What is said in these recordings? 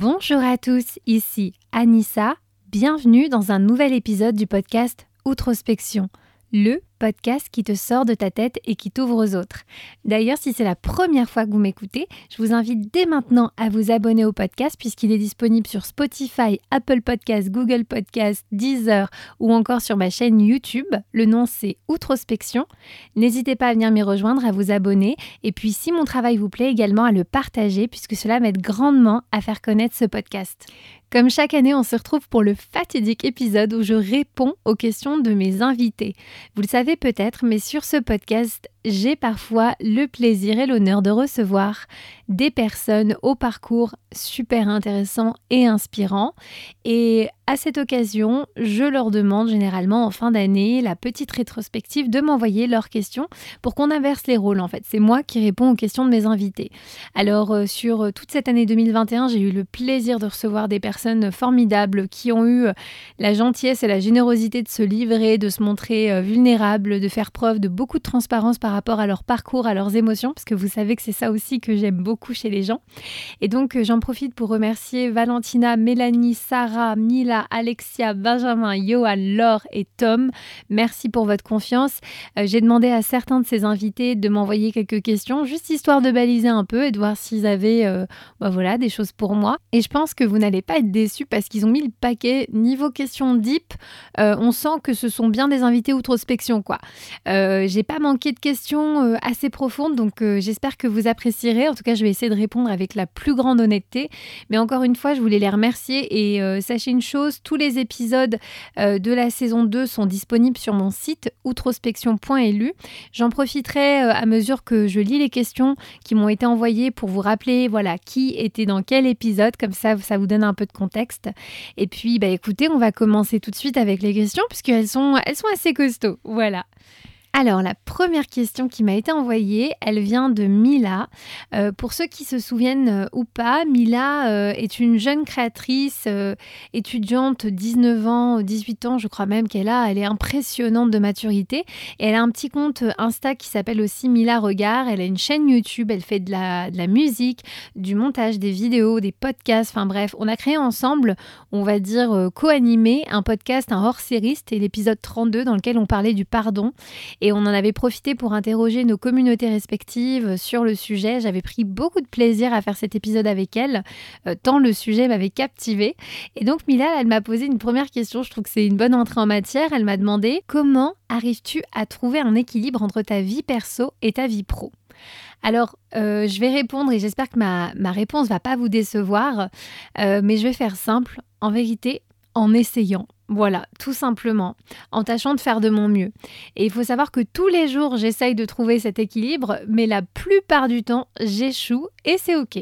Bonjour à tous, ici Anissa. Bienvenue dans un nouvel épisode du podcast Outrospection, le podcast qui te sort de ta tête et qui t'ouvre aux autres. D'ailleurs, si c'est la première fois que vous m'écoutez, je vous invite dès maintenant à vous abonner au podcast puisqu'il est disponible sur Spotify, Apple Podcasts, Google Podcasts, Deezer ou encore sur ma chaîne YouTube. Le nom c'est Outrospection. N'hésitez pas à venir m'y rejoindre, à vous abonner et puis si mon travail vous plaît également à le partager puisque cela m'aide grandement à faire connaître ce podcast. Comme chaque année, on se retrouve pour le fatidique épisode où je réponds aux questions de mes invités. Vous le savez peut-être, mais sur ce podcast, j'ai parfois le plaisir et l'honneur de recevoir des personnes au parcours super intéressant et inspirant. Et à cette occasion, je leur demande généralement en fin d'année la petite rétrospective de m'envoyer leurs questions pour qu'on inverse les rôles en fait. C'est moi qui réponds aux questions de mes invités. Alors euh, sur toute cette année 2021, j'ai eu le plaisir de recevoir des personnes formidables qui ont eu la gentillesse et la générosité de se livrer, de se montrer euh, vulnérables, de faire preuve de beaucoup de transparence par rapport à leur parcours, à leurs émotions, parce que vous savez que c'est ça aussi que j'aime beaucoup chez les gens. Et donc euh, j'en profite pour remercier Valentina, Mélanie, Sarah, Mila, Alexia, Benjamin, Johan, Laure et Tom. Merci pour votre confiance. Euh, j'ai demandé à certains de ces invités de m'envoyer quelques questions, juste histoire de baliser un peu et de voir s'ils avaient euh, bah voilà, des choses pour moi. Et je pense que vous n'allez pas être déçus parce qu'ils ont mis le paquet niveau questions deep. on sent que ce sont bien des invités outrospection quoi. j'ai pas manqué de questions euh, assez profonde, donc euh, j'espère que vous apprécierez. En tout cas, je vais essayer de répondre avec la plus grande honnêteté. Mais encore une fois, je voulais les remercier et euh, sachez une chose, tous les épisodes de la saison 2 sont disponibles sur mon site outrospection.lu. J'en profiterai à mesure que je lis les questions qui m'ont été envoyées pour vous rappeler voilà qui était dans quel épisode, comme ça ça vous donne un peu de contexte. Et puis bah écoutez, on va commencer tout de suite avec les questions puisqu'elles sont elles sont assez costauds. Voilà. Alors, la première question qui m'a été envoyée, elle vient de Mila. Euh, pour ceux qui se souviennent euh, ou pas, Mila euh, est une jeune créatrice, étudiante, 19 ans, 18 ans, je crois même qu'elle a. Elle est impressionnante de maturité. Et elle a un petit compte Insta qui s'appelle aussi Mila Regard. Elle a une chaîne YouTube, elle fait de la, musique, du montage, des vidéos, des podcasts. Enfin bref, on a créé ensemble, on va dire, co-animé un podcast, un hors-série. C'était l'épisode 32 dans lequel on parlait du pardon. Et on en avait profité pour interroger nos communautés respectives sur le sujet. J'avais pris beaucoup de plaisir à faire cet épisode avec elle, euh, tant le sujet m'avait captivé. Et donc Mila, elle m'a posé une première question, je trouve que c'est une bonne entrée en matière. Elle m'a demandé comment arrives-tu à trouver un équilibre entre ta vie perso et ta vie pro? Alors, euh, je vais répondre et j'espère que ma, ma réponse va pas vous décevoir, euh, mais je vais faire simple. En vérité, en essayant. Voilà, tout simplement, en tâchant de faire de mon mieux. Et il faut savoir que tous les jours, j'essaye de trouver cet équilibre, mais la plupart du temps, j'échoue et c'est OK.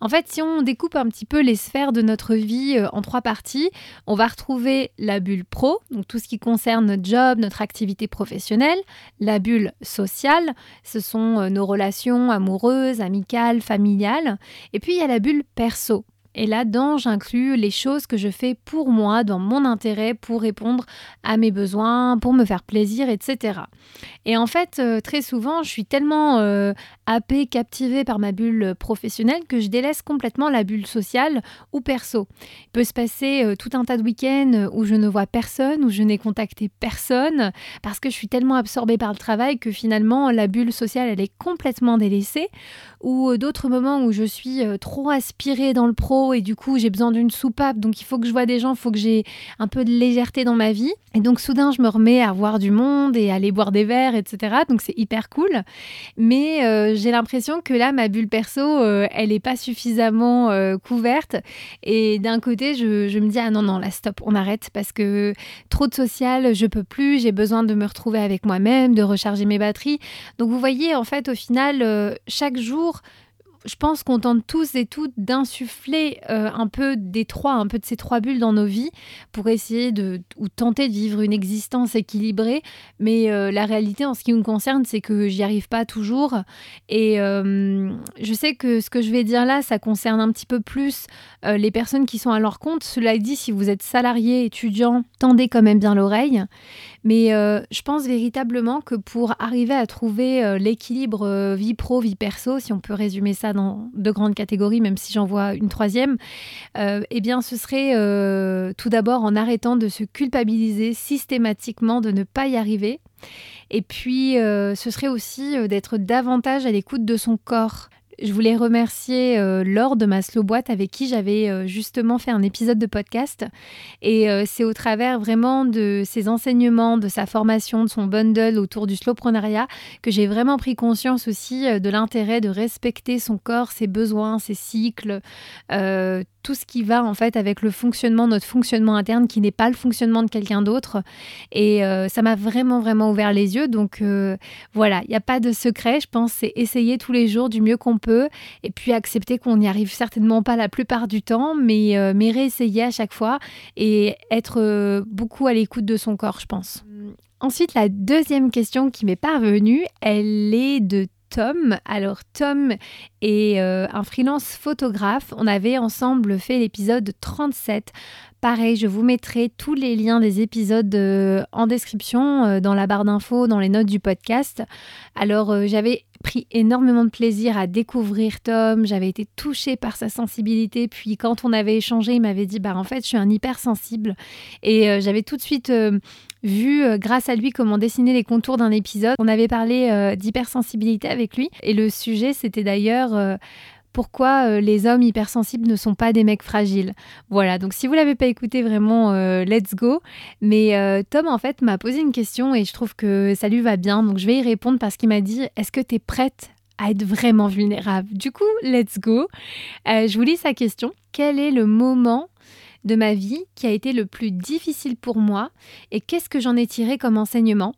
En fait, si on découpe un petit peu les sphères de notre vie euh, en trois parties, on va retrouver la bulle pro, donc tout ce qui concerne notre job, notre activité professionnelle, la bulle sociale, ce sont euh, nos relations amoureuses, amicales, familiales, et puis il y a la bulle perso. Et là-dedans, j'inclus les choses que je fais pour moi, dans mon intérêt, pour répondre à mes besoins, pour me faire plaisir, etc. Et en fait, euh, très souvent, je suis tellement euh, happée, captivée par ma bulle professionnelle que je délaisse complètement la bulle sociale ou perso. Il peut se passer euh, tout un tas de week-ends où je ne vois personne, où je n'ai contacté personne, parce que je suis tellement absorbée par le travail que finalement, la bulle sociale, elle est complètement délaissée. Ou d'autres moments où je suis trop aspirée dans le pro et du coup j'ai besoin d'une soupape, donc il faut que je vois des gens, il faut que j'ai un peu de légèreté dans ma vie. Et donc soudain je me remets à voir du monde et à aller boire des verres, etc. Donc c'est hyper cool. Mais euh, j'ai l'impression que là ma bulle perso, euh, elle n'est pas suffisamment euh, couverte. Et d'un côté je, me dis ah non non là stop, on arrête parce que trop de social, je peux plus, j'ai besoin de me retrouver avec moi-même, de recharger mes batteries. Donc vous voyez en fait au final chaque jour je pense qu'on tente tous et toutes d'insuffler euh, un peu des trois, un peu de ces trois bulles dans nos vies pour essayer de ou tenter de vivre une existence équilibrée. Mais euh, la réalité en ce qui me concerne, c'est que j'y arrive pas toujours. Et euh, je sais que ce que je vais dire là, ça concerne un petit peu plus les personnes qui sont à leur compte. Cela dit, si vous êtes salarié, étudiant, tendez quand même bien l'oreille. Mais je pense véritablement que pour arriver à trouver l'équilibre vie pro, vie perso, si on peut résumer ça ça dans deux grandes catégories, même si j'en vois une troisième, eh bien, ce serait tout d'abord en arrêtant de se culpabiliser systématiquement de ne pas y arriver. Et puis, ce serait aussi d'être davantage à l'écoute de son corps. Je voulais remercier euh, Laure de ma slow boîte avec qui j'avais euh, justement fait un épisode de podcast. Et euh, c'est au travers vraiment de ses enseignements, de sa formation, de son bundle autour du slowprenariat que j'ai vraiment pris conscience aussi de l'intérêt de respecter son corps, ses besoins, ses cycles, tout ce qui va en fait avec le fonctionnement, notre fonctionnement interne qui n'est pas le fonctionnement de quelqu'un d'autre. Et ça m'a vraiment, vraiment ouvert les yeux. Donc voilà, il n'y a pas de secret. Je pense c'est essayer tous les jours du mieux qu'on peut et puis accepter qu'on n'y arrive certainement pas la plupart du temps, mais, euh, mais réessayer à chaque fois et être euh, beaucoup à l'écoute de son corps, je pense. Ensuite, la deuxième question qui m'est parvenue, elle est de Tom. Alors Tom est euh, un freelance photographe. On avait ensemble fait l'épisode 37. Pareil, je vous mettrai tous les liens des épisodes en description, dans la barre d'infos, dans les notes du podcast. Alors j'avais pris énormément de plaisir à découvrir Tom, j'avais été touchée par sa sensibilité, puis quand on avait échangé, il m'avait dit bah en fait je suis un hypersensible et euh, j'avais tout de suite euh, vu euh, grâce à lui comment dessiner les contours d'un épisode. On avait parlé d'hypersensibilité avec lui et le sujet c'était d'ailleurs pourquoi euh, les hommes hypersensibles ne sont pas des mecs fragiles. Voilà, donc si vous l'avez pas écouté vraiment, euh, let's go. Mais euh, Tom en fait m'a posé une question et je trouve que ça lui va bien, donc je vais y répondre parce qu'il m'a dit est-ce que tu es prête à être vraiment vulnérable? Du coup, let's go. je vous lis sa question. Quel est le moment de ma vie qui a été le plus difficile pour moi et qu'est-ce que j'en ai tiré comme enseignement?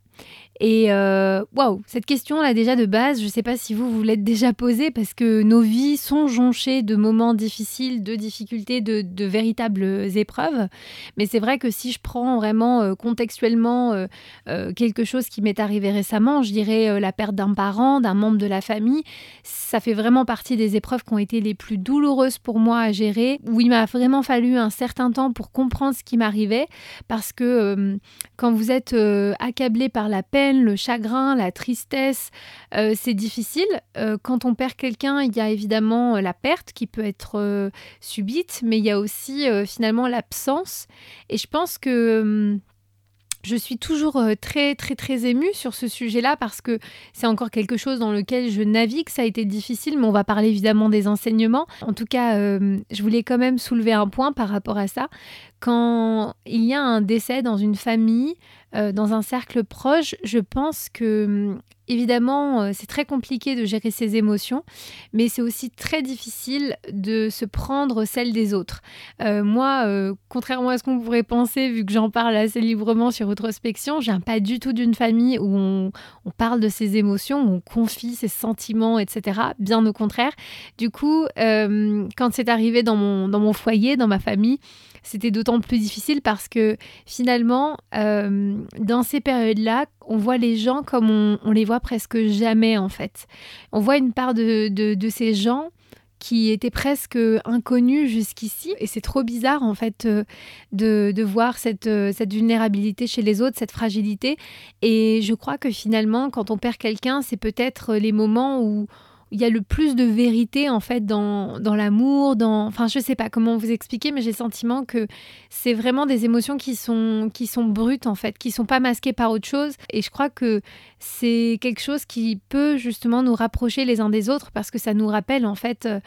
Et euh, waouh, cette question-là déjà de base, je ne sais pas si vous vous l'êtes déjà posée parce que nos vies sont jonchées de moments difficiles, de difficultés, de, véritables épreuves. Mais c'est vrai que si je prends vraiment euh, contextuellement euh, quelque chose qui m'est arrivé récemment, je dirais la perte d'un parent, d'un membre de la famille, ça fait vraiment partie des épreuves qui ont été les plus douloureuses pour moi à gérer, où il m'a vraiment fallu un certain temps pour comprendre ce qui m'arrivait parce que quand vous êtes accablé par la peine, le chagrin, la tristesse, euh, c'est difficile. Euh, quand on perd quelqu'un, il y a évidemment euh, la perte qui peut être subite, mais il y a aussi finalement l'absence. Et je pense que hum, je suis toujours très très très émue sur ce sujet-là parce que c'est encore quelque chose dans lequel je navigue. Ça a été difficile, mais on va parler évidemment des enseignements. En tout cas, euh, je voulais quand même soulever un point par rapport à ça. Quand il y a un décès dans une famille, euh, dans un cercle proche, je pense que hum, Évidemment, euh, c'est très compliqué de gérer ses émotions, mais c'est aussi très difficile de se prendre celle des autres. Euh, moi, contrairement à ce qu'on pourrait penser, vu que j'en parle assez librement sur Introspection, je viens pas du tout d'une famille où on, parle de ses émotions, où on confie ses sentiments, etc. Bien au contraire. Du coup, quand c'est arrivé dans mon, dans mon foyer, dans ma famille, c'était d'autant plus difficile parce que finalement, dans ces périodes-là, on voit les gens comme on, les voit presque jamais en fait. On voit une part de, de, ces gens qui étaient presque inconnus jusqu'ici. Et c'est trop bizarre, en fait, euh, de, de voir cette, euh, cette, vulnérabilité chez les autres, cette fragilité. Et je crois que finalement, quand on perd quelqu'un, c'est peut-être les moments où il y a le plus de vérité en fait dans, dans l'amour, dans enfin je sais pas comment vous expliquer mais j'ai le sentiment que c'est vraiment des émotions qui sont qui sont brutes en fait, qui sont pas masquées par autre chose. Et je crois que c'est quelque chose qui peut justement nous rapprocher les uns des autres parce que ça nous rappelle en fait euh,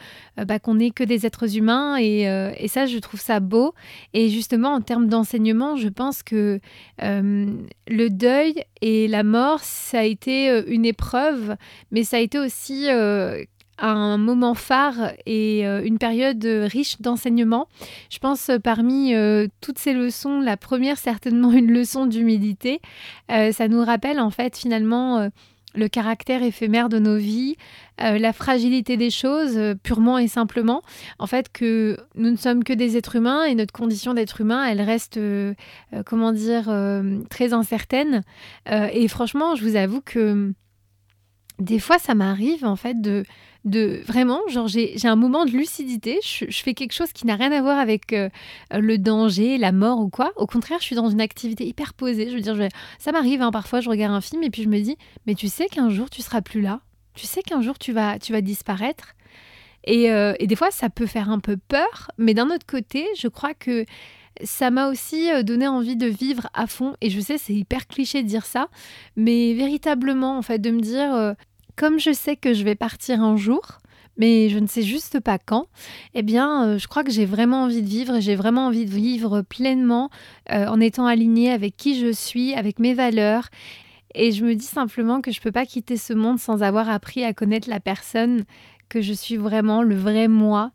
bah, qu'on n'est que des êtres humains et, euh, et, ça je trouve ça beau. Et justement en termes d'enseignement je pense que euh, le deuil et la mort ça a été une épreuve mais ça a été aussi un moment phare et euh, une période riche d'enseignement. Je pense euh, parmi euh, toutes ces leçons, la première certainement une leçon d'humilité. ça nous rappelle en fait finalement le caractère éphémère de nos vies, la fragilité des choses, purement et simplement. En fait, que nous ne sommes que des êtres humains et notre condition d'être humain, elle reste, comment dire, très incertaine. et franchement, je vous avoue que des fois, ça m'arrive en fait de, de vraiment, genre j'ai un moment de lucidité, je, fais quelque chose qui n'a rien à voir avec euh, le danger, la mort ou quoi. Au contraire, je suis dans une activité hyper posée. Je veux dire, ça m'arrive hein, parfois, je regarde un film et puis je me dis, mais tu sais qu'un jour tu seras plus là, tu sais qu'un jour tu vas, tu vas disparaître. Et, et des fois, ça peut faire un peu peur, mais d'un autre côté, je crois que ça m'a aussi donné envie de vivre à fond. Et je sais, c'est hyper cliché de dire ça, mais véritablement, en fait, de me dire, comme je sais que je vais partir un jour, mais je ne sais juste pas quand, eh bien, euh, je crois que j'ai vraiment envie de vivre et j'ai vraiment envie de vivre pleinement euh, en étant alignée avec qui je suis, avec mes valeurs. Et je me dis simplement que je ne peux pas quitter ce monde sans avoir appris à connaître la personne que je suis vraiment, le vrai moi.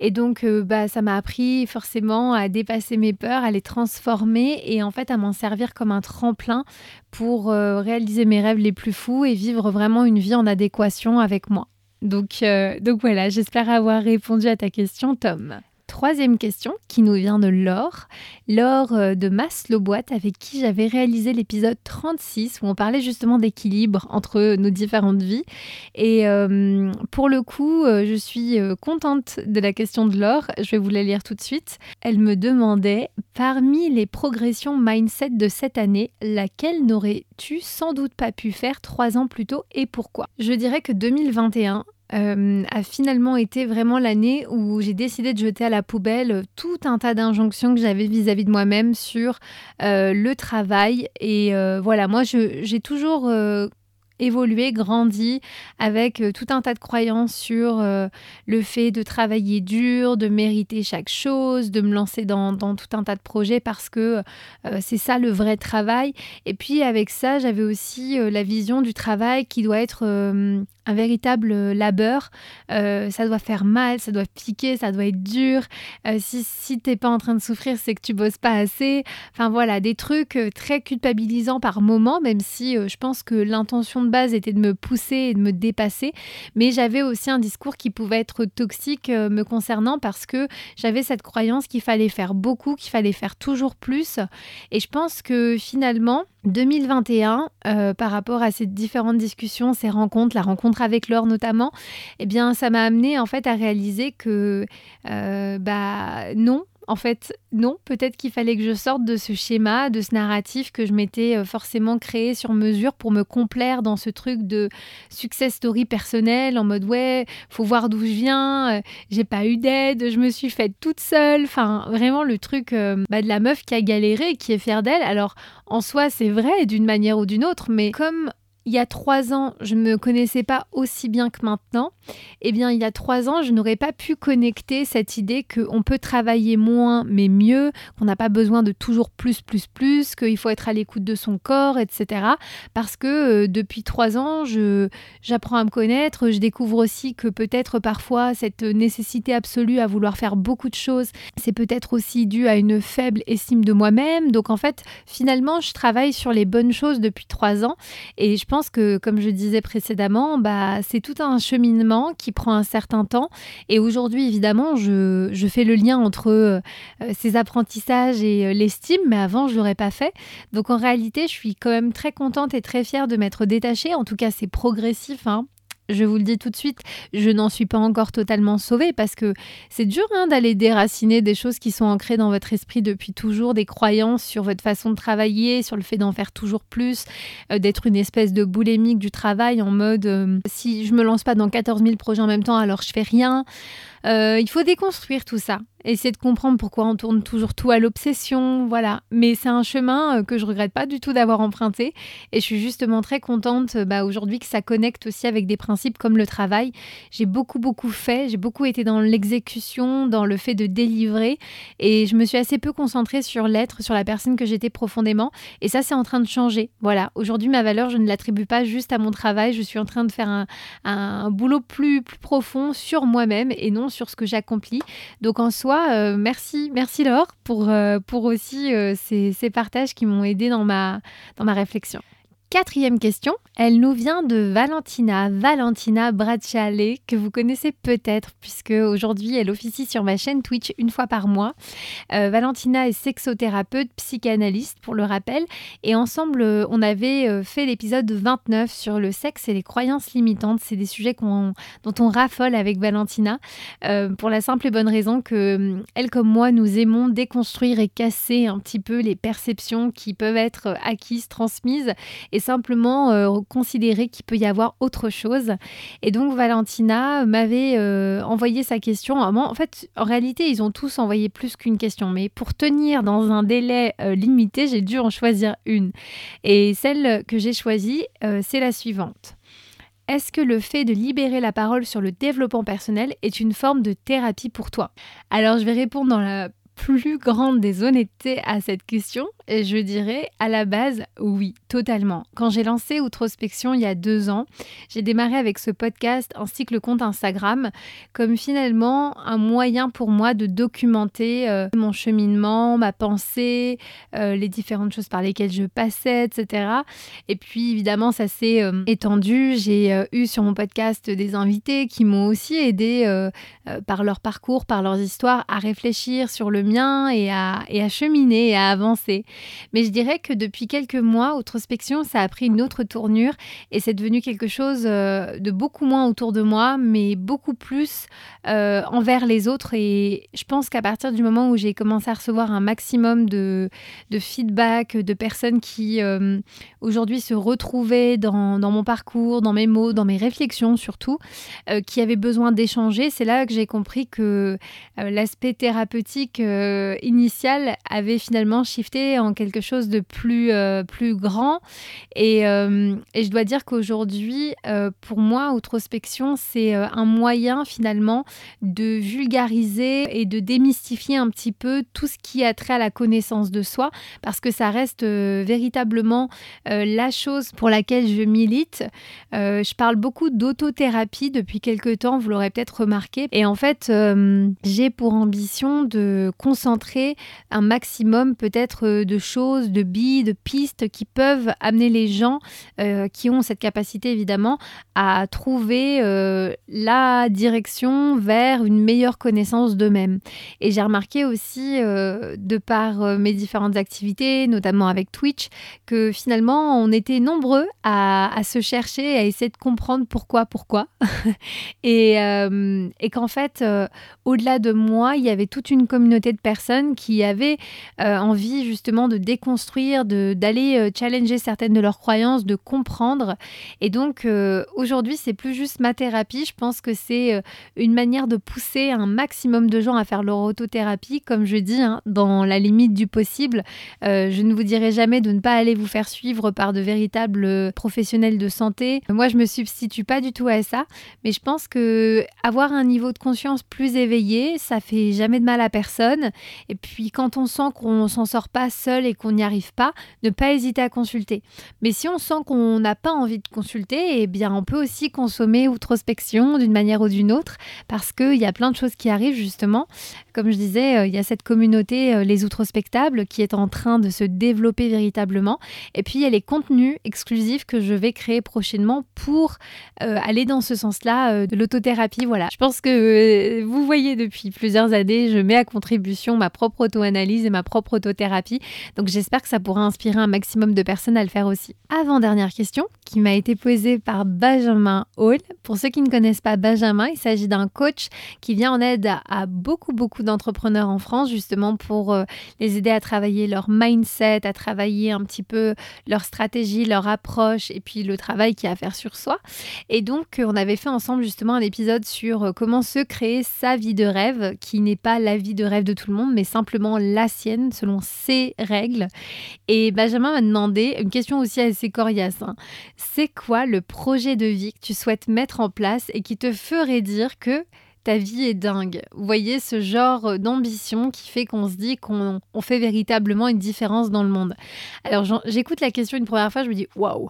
Et donc, euh, bah, ça m'a appris forcément à dépasser mes peurs, à les transformer et en fait à m'en servir comme un tremplin pour réaliser mes rêves les plus fous et vivre vraiment une vie en adéquation avec moi. Donc, euh, donc voilà, j'espère avoir répondu à ta question, Tom. Troisième question qui nous vient de Laure. Laure euh, de Maslow Boîte avec qui j'avais réalisé l'épisode 36 où on parlait justement d'équilibre entre nos différentes vies. Et euh, pour le coup, je suis contente de la question de Laure. Je vais vous la lire tout de suite. Elle me demandait, parmi les progressions mindset de cette année, laquelle n'aurais-tu sans doute pas pu faire trois ans plus tôt et pourquoi? Je dirais que 2021 euh, a finalement été vraiment l'année où j'ai décidé de jeter à la poubelle tout un tas d'injonctions que j'avais vis-à-vis de moi-même sur euh, le travail. Et euh, voilà, moi, j'ai toujours évolué, grandi avec tout un tas de croyances sur le fait de travailler dur, de mériter chaque chose, de me lancer dans, tout un tas de projets parce que c'est ça le vrai travail. Et puis avec ça, j'avais aussi la vision du travail qui doit être un véritable labeur. ça doit faire mal, ça doit piquer, ça doit être dur. si si t'es pas en train de souffrir, c'est que tu bosses pas assez. Enfin voilà, des trucs très culpabilisants par moment, même si je pense que l'intention de base était de me pousser et de me dépasser, mais j'avais aussi un discours qui pouvait être toxique euh, me concernant parce que j'avais cette croyance qu'il fallait faire beaucoup, qu'il fallait faire toujours plus. Et je pense que finalement, 2021, euh, par rapport à ces différentes discussions, ces rencontres, la rencontre avec Laure notamment, eh bien, ça m'a amené en fait à réaliser que, euh, bah, non, en fait, non, peut-être qu'il fallait que je sorte de ce schéma, de ce narratif que je m'étais euh, forcément créé sur mesure pour me complaire dans ce truc de success story personnel en mode ouais, faut voir d'où je viens, euh, j'ai pas eu d'aide, je me suis faite toute seule. Enfin, vraiment le truc euh, bah, de la meuf qui a galéré qui est fière d'elle. Alors, en soi, c'est vrai d'une manière ou d'une autre, mais comme il y a trois ans, je ne me connaissais pas aussi bien que maintenant, eh bien, il y a trois ans, je n'aurais pas pu connecter cette idée qu'on peut travailler moins mais mieux, qu'on n'a pas besoin de toujours plus, plus, plus, qu'il faut être à l'écoute de son corps, etc. Parce que euh, depuis trois ans, j'apprends à me connaître, je découvre aussi que peut-être parfois cette nécessité absolue à vouloir faire beaucoup de choses, c'est peut-être aussi dû à une faible estime de moi-même. Donc en fait, finalement, je travaille sur les bonnes choses depuis trois ans et je pense que, comme je disais précédemment, bah, c'est tout un cheminement qui prend un certain temps. Et aujourd'hui, évidemment, je, je, fais le lien entre euh, ces apprentissages et euh, l'estime, mais avant, je ne l'aurais pas fait. Donc en réalité, je suis quand même très contente et très fière de m'être détachée. En tout cas, c'est progressif. Hein je vous le dis tout de suite, je n'en suis pas encore totalement sauvée parce que c'est dur hein, d'aller déraciner des choses qui sont ancrées dans votre esprit depuis toujours, des croyances sur votre façon de travailler, sur le fait d'en faire toujours plus, euh, d'être une espèce de boulémique du travail en mode euh, si je me lance pas dans 14 000 projets en même temps, alors je fais rien. Euh, il faut déconstruire tout ça. Essayer de comprendre pourquoi on tourne toujours tout à l'obsession, voilà. Mais c'est un chemin euh, que je regrette pas du tout d'avoir emprunté et je suis justement très contente bah, aujourd'hui que ça connecte aussi avec des principes comme le travail. J'ai beaucoup beaucoup fait, j'ai beaucoup été dans l'exécution, dans le fait de délivrer et je me suis assez peu concentrée sur l'être, sur la personne que j'étais profondément et ça c'est en train de changer. Voilà, aujourd'hui ma valeur je ne l'attribue pas juste à mon travail, je suis en train de faire un, un boulot plus, plus profond sur moi-même et non sur ce que j'accomplis. Donc en soi, euh, merci, merci Laure pour, euh, pour aussi euh, ces, ces, partages qui m'ont aidé dans ma, dans ma réflexion. Quatrième question, elle nous vient de Valentina, Valentina Bracciale, que vous connaissez peut-être puisque aujourd'hui elle officie sur ma chaîne Twitch une fois par mois. Euh, Valentina est sexothérapeute, psychanalyste pour le rappel, et ensemble euh, on avait euh, fait l'épisode 29 sur le sexe et les croyances limitantes. C'est des sujets dont on raffole avec Valentina pour la simple et bonne raison que elle comme moi nous aimons déconstruire et casser un petit peu les perceptions qui peuvent être acquises, transmises simplement euh, considérer qu'il peut y avoir autre chose. Et donc Valentina m'avait euh, envoyé sa question. En fait, en réalité, ils ont tous envoyé plus qu'une question, mais pour tenir dans un délai limité, j'ai dû en choisir une. Et celle que j'ai choisie, c'est la suivante. Est-ce que le fait de libérer la parole sur le développement personnel est une forme de thérapie pour toi? Alors je vais répondre dans la plus grande des honnêtetés à cette question je dirais à la base oui, totalement. Quand j'ai lancé Outrospection il y a deux ans, j'ai démarré avec ce podcast ainsi que le compte Instagram comme finalement un moyen pour moi de documenter euh, mon cheminement, ma pensée, euh, les différentes choses par lesquelles je passais, etc. Et puis évidemment ça s'est euh, étendu. J'ai eu sur mon podcast des invités qui m'ont aussi aidé par leur parcours, par leurs histoires à réfléchir sur le mien et à, cheminer et à avancer. Mais je dirais que depuis quelques mois, Outrospection, ça a pris une autre tournure et c'est devenu quelque chose euh, de beaucoup moins autour de moi, mais beaucoup plus euh, envers les autres. Et je pense qu'à partir du moment où j'ai commencé à recevoir un maximum de, feedback, de personnes qui euh, aujourd'hui se retrouvaient dans, mon parcours, dans mes mots, dans mes réflexions surtout, qui avaient besoin d'échanger, c'est là que j'ai compris que l'aspect thérapeutique initial avait finalement shifté en quelque chose de plus, euh, plus grand. Et, euh, et, je dois dire qu'aujourd'hui, euh, pour moi, Outrospection, c'est un moyen finalement de vulgariser et de démystifier un petit peu tout ce qui a trait à la connaissance de soi, parce que ça reste véritablement la chose pour laquelle je milite. je parle beaucoup d'autothérapie depuis quelques temps, vous l'aurez peut-être remarqué. Et en fait, j'ai pour ambition de concentrer un maximum peut-être de choses, de billes, de pistes qui peuvent amener les gens euh, qui ont cette capacité évidemment à trouver euh, la direction vers une meilleure connaissance d'eux-mêmes. Et j'ai remarqué aussi, euh, de par mes différentes activités, notamment avec Twitch, que finalement on était nombreux à, se chercher, à essayer de comprendre pourquoi, pourquoi. et qu'en fait, au-delà de moi, il y avait toute une communauté de personnes qui avaient envie justement de déconstruire, d'aller euh, challenger certaines de leurs croyances, de comprendre. Et donc euh, aujourd'hui, c'est plus juste ma thérapie. Je pense que c'est euh, une manière de pousser un maximum de gens à faire leur autothérapie, comme je dis, hein, dans la limite du possible. je ne vous dirai jamais de ne pas aller vous faire suivre par de véritables professionnels de santé. Moi, je me substitue pas du tout à ça, mais je pense que avoir un niveau de conscience plus éveillé, ça fait jamais de mal à personne. Et puis quand on sent qu'on s'en sort pas seul et qu'on n'y arrive pas, ne pas hésiter à consulter. Mais si on sent qu'on n'a pas envie de consulter, eh bien on peut aussi consommer outrospection d'une manière ou d'une autre parce qu'il y a plein de choses qui arrivent justement. Comme je disais, euh, il y a cette communauté, euh, les outrospectables, qui est en train de se développer véritablement. Et puis il y a les contenus exclusifs que je vais créer prochainement pour euh, aller dans ce sens-là de l'autothérapie. Voilà, je pense que vous voyez depuis plusieurs années, je mets à contribution ma propre auto-analyse et ma propre autothérapie. Donc j'espère que ça pourra inspirer un maximum de personnes à le faire aussi. Avant-dernière question qui m'a été posée par Benjamin Hall. Pour ceux qui ne connaissent pas Benjamin, il s'agit d'un coach qui vient en aide à, beaucoup, beaucoup d'entrepreneurs en France justement pour euh, les aider à travailler leur mindset, à travailler un petit peu leur stratégie, leur approche et puis le travail qu'il y a à faire sur soi. Et donc, euh, on avait fait ensemble justement un épisode sur euh, comment se créer sa vie de rêve qui n'est pas la vie de rêve de tout le monde, mais simplement la sienne selon ses règles. Et Benjamin m'a demandé une question aussi assez coriace. Hein. C'est quoi le projet de vie que tu souhaites mettre en place et qui te ferait dire que ta vie est dingue? Vous voyez ce genre d'ambition qui fait qu'on se dit qu'on fait véritablement une différence dans le monde. Alors j'écoute la question une première fois, je me dis waouh,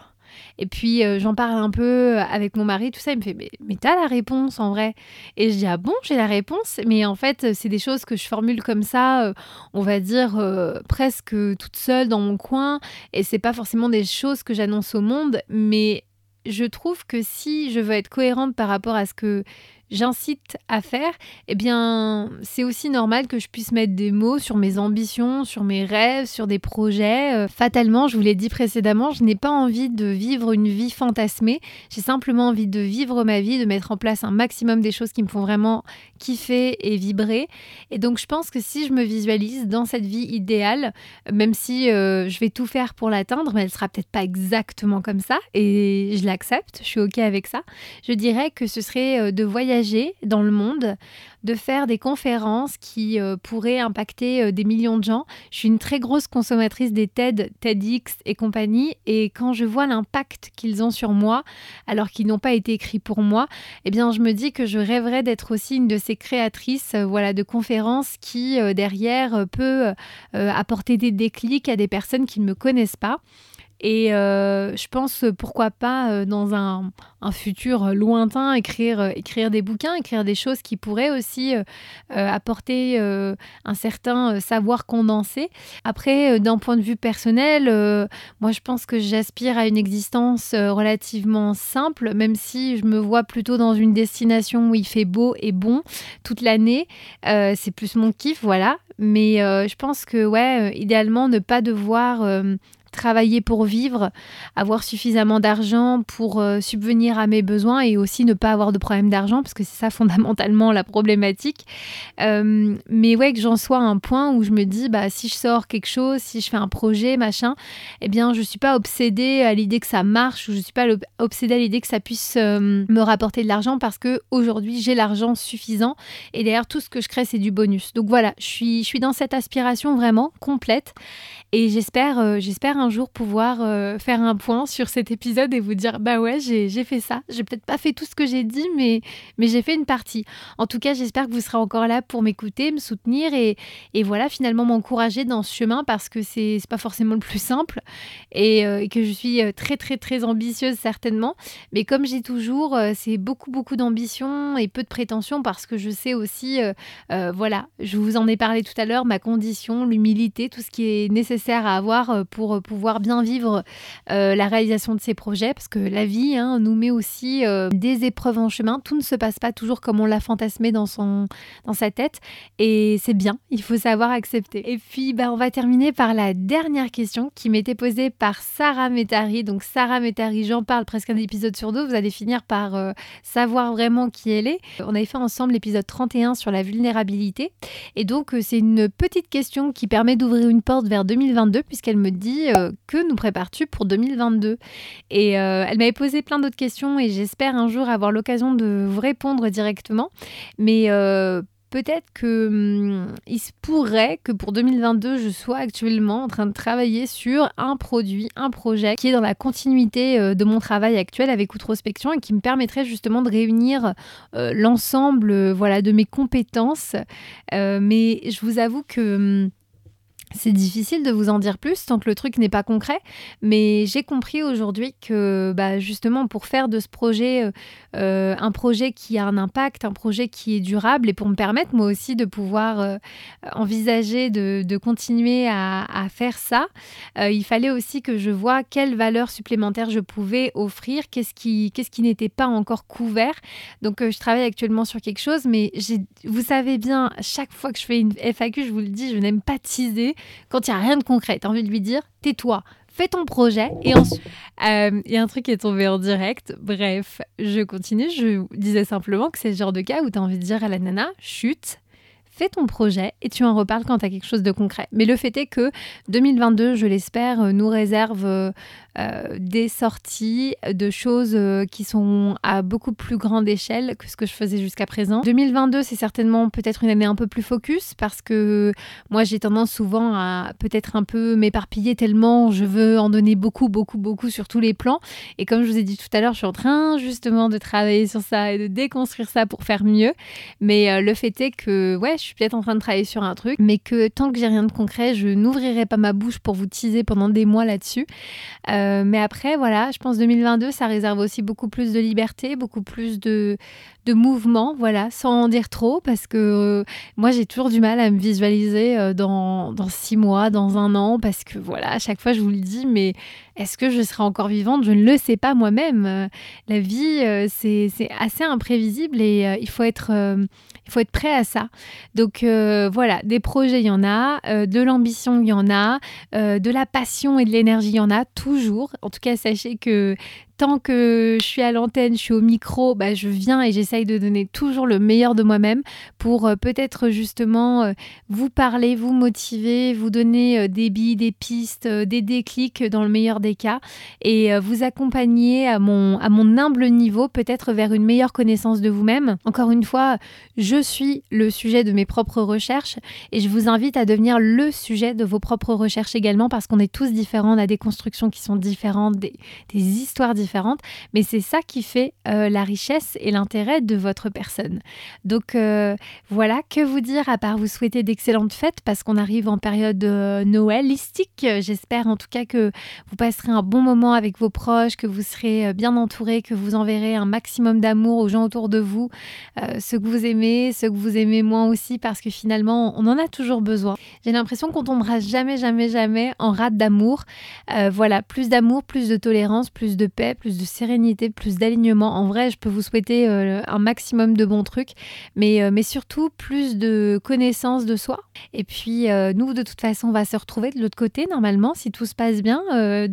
et puis euh, j'en parle un peu avec mon mari, tout ça, il me fait mais, t'as la réponse en vrai. Et je dis ah bon, j'ai la réponse, mais en fait c'est des choses que je formule comme ça, euh, on va dire euh, presque toute seule dans mon coin, et c'est pas forcément des choses que j'annonce au monde, mais je trouve que si je veux être cohérente par rapport à ce que j'incite à faire, eh bien, c'est aussi normal que je puisse mettre des mots sur mes ambitions, sur mes rêves, sur des projets. Euh, fatalement, je vous l'ai dit précédemment, je n'ai pas envie de vivre une vie fantasmée. J'ai simplement envie de vivre ma vie, de mettre en place un maximum des choses qui me font vraiment kiffer et vibrer. Et donc, je pense que si je me visualise dans cette vie idéale, même si euh, je vais tout faire pour l'atteindre, mais elle sera peut-être pas exactement comme ça, et je l'accepte, je suis OK avec ça, je dirais que ce serait euh, de voyager dans le monde, de faire des conférences qui euh, pourraient impacter euh, des millions de gens. Je suis une très grosse consommatrice des TED, TEDx et compagnie, et quand je vois l'impact qu'ils ont sur moi, alors qu'ils n'ont pas été écrits pour moi, eh bien je me dis que je rêverais d'être aussi une de ces créatrices voilà, de conférences qui, derrière, peut apporter des déclics à des personnes qui ne me connaissent pas. Et euh, je pense, pourquoi pas, euh, dans un, futur lointain, écrire, euh, écrire des bouquins, écrire des choses qui pourraient aussi apporter un certain savoir condensé. Après, d'un point de vue personnel, moi, je pense que j'aspire à une existence relativement simple, même si je me vois plutôt dans une destination où il fait beau et bon toute l'année. C'est plus mon kiff, voilà. Mais je pense que, ouais, idéalement, ne pas devoir travailler pour vivre, avoir suffisamment d'argent pour euh, subvenir à mes besoins et aussi ne pas avoir de problème d'argent parce que c'est ça fondamentalement la problématique. Euh, mais ouais, que j'en sois à un point où je me dis, bah, si je sors quelque chose, si je fais un projet, machin, eh bien, je suis pas obsédée à l'idée que ça marche ou je suis pas obsédée à l'idée que ça puisse euh, me rapporter de l'argent parce que aujourd'hui j'ai l'argent suffisant et derrière tout ce que je crée, c'est du bonus. Donc voilà, je suis, je suis dans cette aspiration vraiment complète et j'espère, j'espère un jour pouvoir euh, faire un point sur cet épisode et vous dire bah ouais, j'ai fait ça. J'ai peut-être pas fait tout ce que j'ai dit, mais, mais j'ai fait une partie. En tout cas, j'espère que vous serez encore là pour m'écouter, me soutenir et, et voilà, finalement m'encourager dans ce chemin parce que c'est pas forcément le plus simple et, euh, que je suis euh, très, très, très ambitieuse certainement. Mais comme j'ai toujours, c'est beaucoup, beaucoup d'ambition et peu de prétention parce que je sais aussi, voilà, je vous en ai parlé tout à l'heure, ma condition, l'humilité, tout ce qui est nécessaire à avoir pour pouvoir bien vivre euh, la réalisation de ces projets, parce que la vie hein, nous met aussi euh, des épreuves en chemin. Tout ne se passe pas toujours comme on l'a fantasmé dans, son, dans sa tête, et c'est bien, il faut savoir accepter. Et puis, bah, on va terminer par la dernière question qui m'était posée par Sarah Métari. Donc, Sarah Métari, j'en parle presque un épisode sur deux, vous allez finir par euh, savoir vraiment qui elle est. On avait fait ensemble l'épisode 31 sur la vulnérabilité, et donc c'est une petite question qui permet d'ouvrir une porte vers 2022, puisqu'elle me dit que nous prépares-tu pour 2022 Et euh, elle m'avait posé plein d'autres questions et j'espère un jour avoir l'occasion de vous répondre directement. Mais euh, peut-être que hum, il se pourrait que pour 2022, je sois actuellement en train de travailler sur un produit, un projet qui est dans la continuité euh, de mon travail actuel avec Outrospection et qui me permettrait justement de réunir l'ensemble voilà de mes compétences. mais je vous avoue que hum, c'est difficile de vous en dire plus tant que le truc n'est pas concret, mais j'ai compris aujourd'hui que bah, justement pour faire de ce projet euh, euh, un projet qui a un impact, un projet qui est durable et pour me permettre moi aussi de pouvoir euh, envisager de, continuer à, faire ça, il fallait aussi que je vois quelle valeur supplémentaire je pouvais offrir, qu'est-ce qui, qu'est-ce qui n'était pas encore couvert. Donc je travaille actuellement sur quelque chose, mais vous savez bien, chaque fois que je fais une FAQ, je vous le dis, je n'aime pas teaser quand il n'y a rien de concret. Tu as envie de lui dire, tais-toi, fais ton projet et ensuite euh, il y a un truc qui est tombé en direct bref je continue je disais simplement que c'est le genre de cas où tu as envie de dire à la nana chute fais ton projet et tu en reparles quand tu as quelque chose de concret. Mais le fait est que 2022, je l'espère, euh, nous réserve euh, euh, des sorties de choses qui sont à beaucoup plus grande échelle que ce que je faisais jusqu'à présent. 2022, c'est certainement peut-être une année un peu plus focus parce que moi, j'ai tendance souvent à peut-être un peu m'éparpiller tellement je veux en donner beaucoup, beaucoup, beaucoup sur tous les plans. Et comme je vous ai dit tout à l'heure, je suis en train justement de travailler sur ça et de déconstruire ça pour faire mieux. Mais le fait est que, ouais, je suis peut-être en train de travailler sur un truc, mais que tant que j'ai rien de concret, je n'ouvrirai pas ma bouche pour vous teaser pendant des mois là-dessus. Euh, mais après, voilà, je pense 2022, ça réserve aussi beaucoup plus de liberté, beaucoup plus de, de mouvement, voilà, sans en dire trop, parce que euh, moi j'ai toujours du mal à me visualiser euh, dans, dans six mois, dans un an, parce que voilà, à chaque fois je vous le dis, mais est-ce que je serai encore vivante? Je ne le sais pas moi-même. Euh, la vie, c'est assez imprévisible et il, faut être, il faut être prêt à ça. Donc voilà, des projets, il y en a, de l'ambition, il y en a, de la passion et de l'énergie, il y en a toujours. En tout cas, sachez que tant que je suis à l'antenne, je suis au micro, bah, je viens et j'essaye de donner toujours le meilleur de moi-même pour euh, peut-être justement euh, vous parler, vous motiver, vous donner euh, des billes, des pistes, des déclics dans le meilleur des cas et vous accompagner à mon, à mon humble niveau peut-être vers une meilleure connaissance de vous-même. Encore une fois, je suis le sujet de mes propres recherches et je vous invite à devenir le sujet de vos propres recherches également parce qu'on est tous différents, on a des constructions qui sont différentes, des, des histoires différentes mais c'est ça qui fait euh, la richesse et l'intérêt de votre personne. Donc euh, voilà, que vous dire à part vous souhaiter d'excellentes fêtes parce qu'on arrive en période euh, noëlistique. J'espère en tout cas que vous passerez un bon moment avec vos proches, que vous serez bien entourés, que vous enverrez un maximum d'amour aux gens autour de vous, ceux que vous aimez, ceux que vous aimez moins aussi parce que finalement on en a toujours besoin. J'ai l'impression qu'on tombera jamais, jamais, jamais en rate d'amour. voilà, plus d'amour, plus de tolérance, plus de paix, plus de sérénité, plus d'alignement. En vrai, je peux vous souhaiter euh, un maximum de bons trucs, mais, euh, mais surtout plus de connaissance de soi. Et puis, euh, nous, de toute façon, on va se retrouver de l'autre côté, normalement, si tout se passe bien.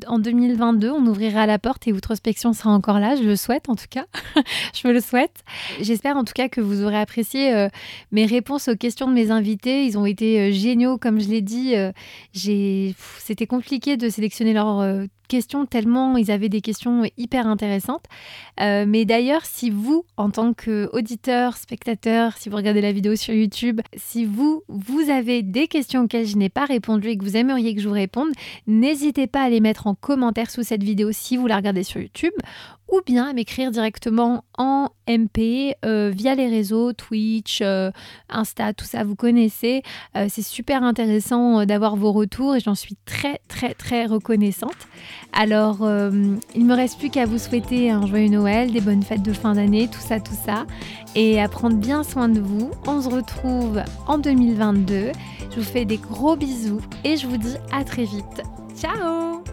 en 2022, on ouvrira la porte et Outrospection sera encore là. Je le souhaite, en tout cas. je me le souhaite. J'espère, en tout cas, que vous aurez apprécié mes réponses aux questions de mes invités. Ils ont été géniaux, comme je l'ai dit. C'était compliqué de sélectionner leurs questions tellement ils avaient des questions hyper intéressantes. Euh, mais d'ailleurs, si vous, en tant qu'auditeur, spectateur, si vous regardez la vidéo sur YouTube, si vous, vous avez des questions auxquelles je n'ai pas répondu et que vous aimeriez que je vous réponde, n'hésitez pas à les mettre en commentaire sous cette vidéo si vous la regardez sur YouTube ou bien à m'écrire directement en MP euh, via les réseaux Twitch, euh, Insta, tout ça, vous connaissez. Euh, c'est super intéressant d'avoir vos retours et j'en suis très très très reconnaissante. Alors, il me reste plus qu'à vous souhaiter un joyeux Noël, des bonnes fêtes de fin d'année, tout ça, tout ça, et à prendre bien soin de vous. On se retrouve en 2022. Je vous fais des gros bisous et je vous dis à très vite. Ciao